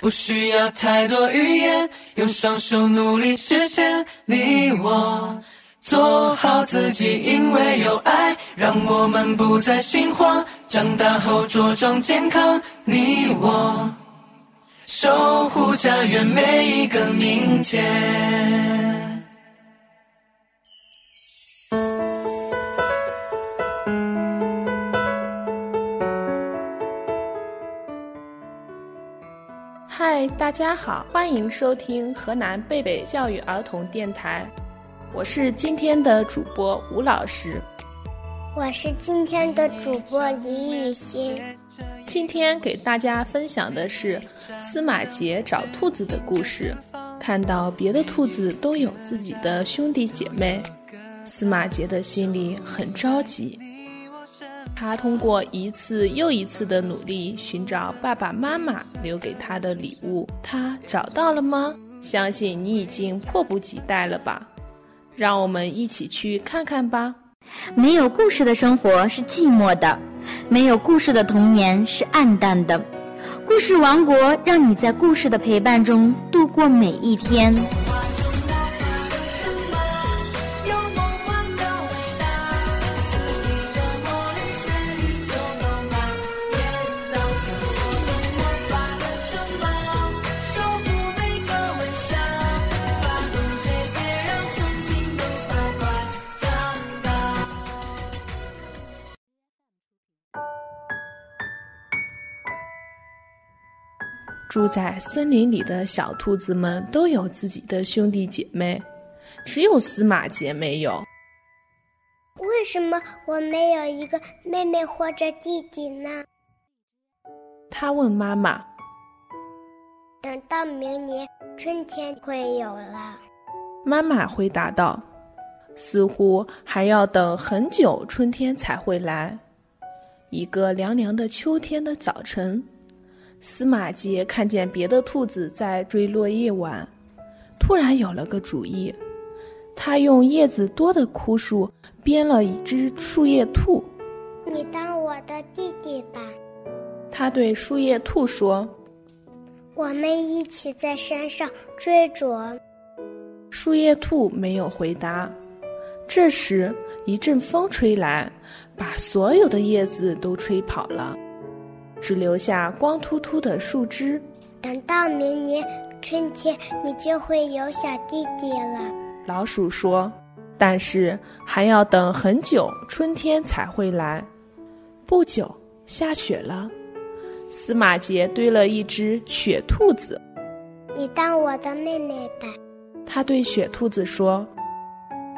不需要太多语言，用双手努力实现。你我做好自己，因为有爱，让我们不再心慌。长大后茁壮健康，你我守护家园每一个明天。嗨，大家好，欢迎收听河南贝贝教育儿童电台，我是今天的主播吴老师，我是今天的主播李雨欣。今天给大家分享的是司马杰找兔子的故事。看到别的兔子都有自己的兄弟姐妹，司马杰的心里很着急。他通过一次又一次的努力寻找爸爸妈妈留给他的礼物，他找到了吗？相信你已经迫不及待了吧？让我们一起去看看吧。没有故事的生活是寂寞的，没有故事的童年是暗淡的。故事王国让你在故事的陪伴中度过每一天。住在森林里的小兔子们都有自己的兄弟姐妹，只有司马杰没有。为什么我没有一个妹妹或者弟弟呢？他问妈妈。等到明年春天会有了。妈妈回答道：“似乎还要等很久，春天才会来。”一个凉凉的秋天的早晨。司马杰看见别的兔子在追落叶玩，突然有了个主意。他用叶子多的枯树编了一只树叶兔。你当我的弟弟吧，他对树叶兔说。我们一起在山上追逐。树叶兔没有回答。这时，一阵风吹来，把所有的叶子都吹跑了。只留下光秃秃的树枝。等到明年春天，你就会有小弟弟了。老鼠说：“但是还要等很久，春天才会来。”不久，下雪了。司马杰堆了一只雪兔子。你当我的妹妹吧。他对雪兔子说：“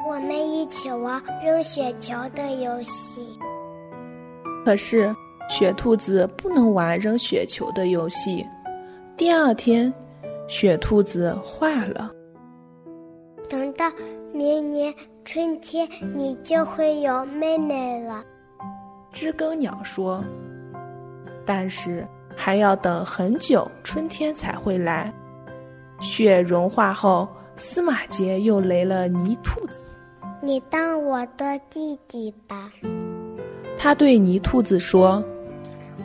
我们一起玩扔雪球的游戏。”可是。雪兔子不能玩扔雪球的游戏。第二天，雪兔子化了。等到明年春天，你就会有妹妹了。知更鸟说：“但是还要等很久，春天才会来。”雪融化后，司马杰又雷了泥兔子。你当我的弟弟吧。他对泥兔子说。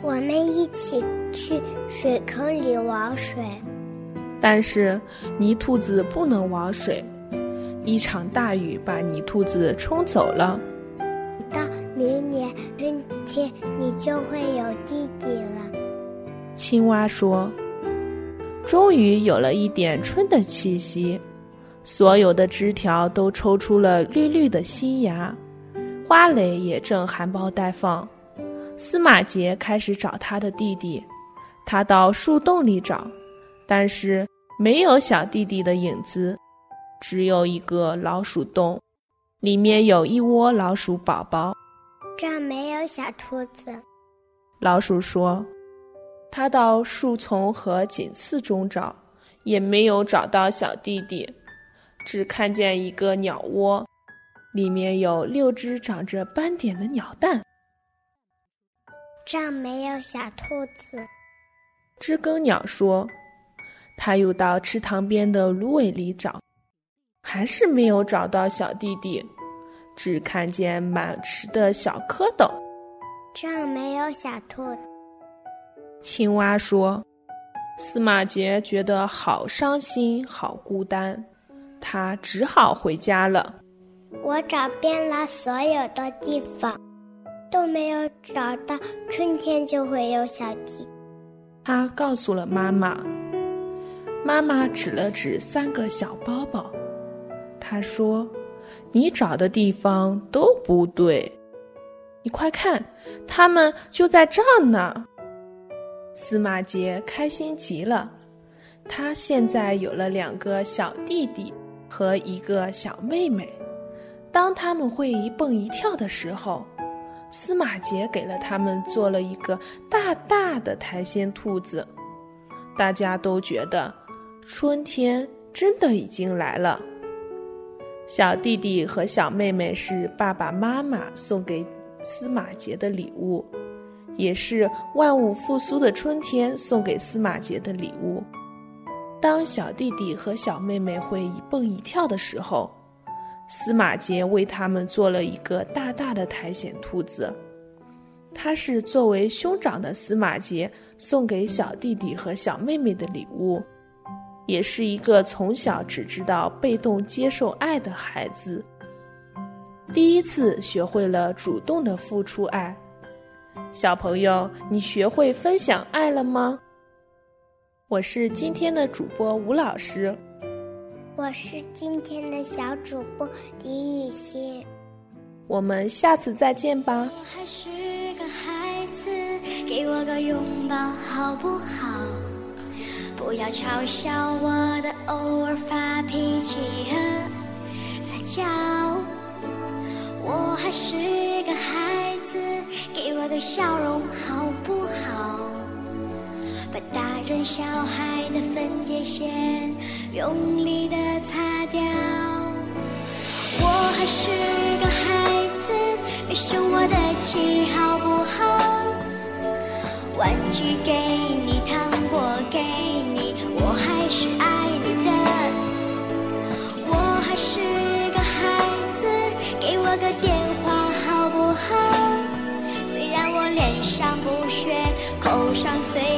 我们一起去水坑里玩水，但是泥兔子不能玩水，一场大雨把泥兔子冲走了。到明年春天，你就会有弟弟了。青蛙说：“终于有了一点春的气息，所有的枝条都抽出了绿绿的新芽，花蕾也正含苞待放。”司马杰开始找他的弟弟，他到树洞里找，但是没有小弟弟的影子，只有一个老鼠洞，里面有一窝老鼠宝宝。这儿没有小兔子。老鼠说：“他到树丛和锦刺中找，也没有找到小弟弟，只看见一个鸟窝，里面有六只长着斑点的鸟蛋。”这没有小兔子。知更鸟说：“他又到池塘边的芦苇里找，还是没有找到小弟弟，只看见满池的小蝌蚪。”这没有小兔子。青蛙说：“司马杰觉得好伤心，好孤单，他只好回家了。我找遍了所有的地方，都没有找到春天就会有小弟。他告诉了妈妈。妈妈指了指三个小包包，她说：“你找的地方都不对，你快看，他们就在这儿呢。”司马杰开心极了，他现在有了两个小弟弟和一个小妹妹。当他们会一蹦一跳的时候，司马杰给了他们做了一个大大的苔藓兔子。大家都觉得。春天真的已经来了。小弟弟和小妹妹是爸爸妈妈送给司马杰的礼物，也是万物复苏的春天送给司马杰的礼物。当小弟弟和小妹妹会一蹦一跳的时候，司马杰为他们做了一个大大的苔藓兔子。它是作为兄长的司马杰送给小弟弟和小妹妹的礼物。也是一个从小只知道被动接受爱的孩子，第一次学会了主动的付出爱。小朋友，你学会分享爱了吗？我是今天的主播吴老师，我是今天的小主播李雨欣，我们下次再见吧。我还是个孩子，给我个拥抱好不好？不要嘲笑我的偶尔发脾气和撒娇。我还是个孩子，给我个笑容好不好？把大人小孩的分界线用力的擦掉。我还是个孩子，别生我的气好不好？玩具给你，糖果给你，我还是爱你的。我还是个孩子，给我个电话好不好？虽然我脸上不屑，口上随。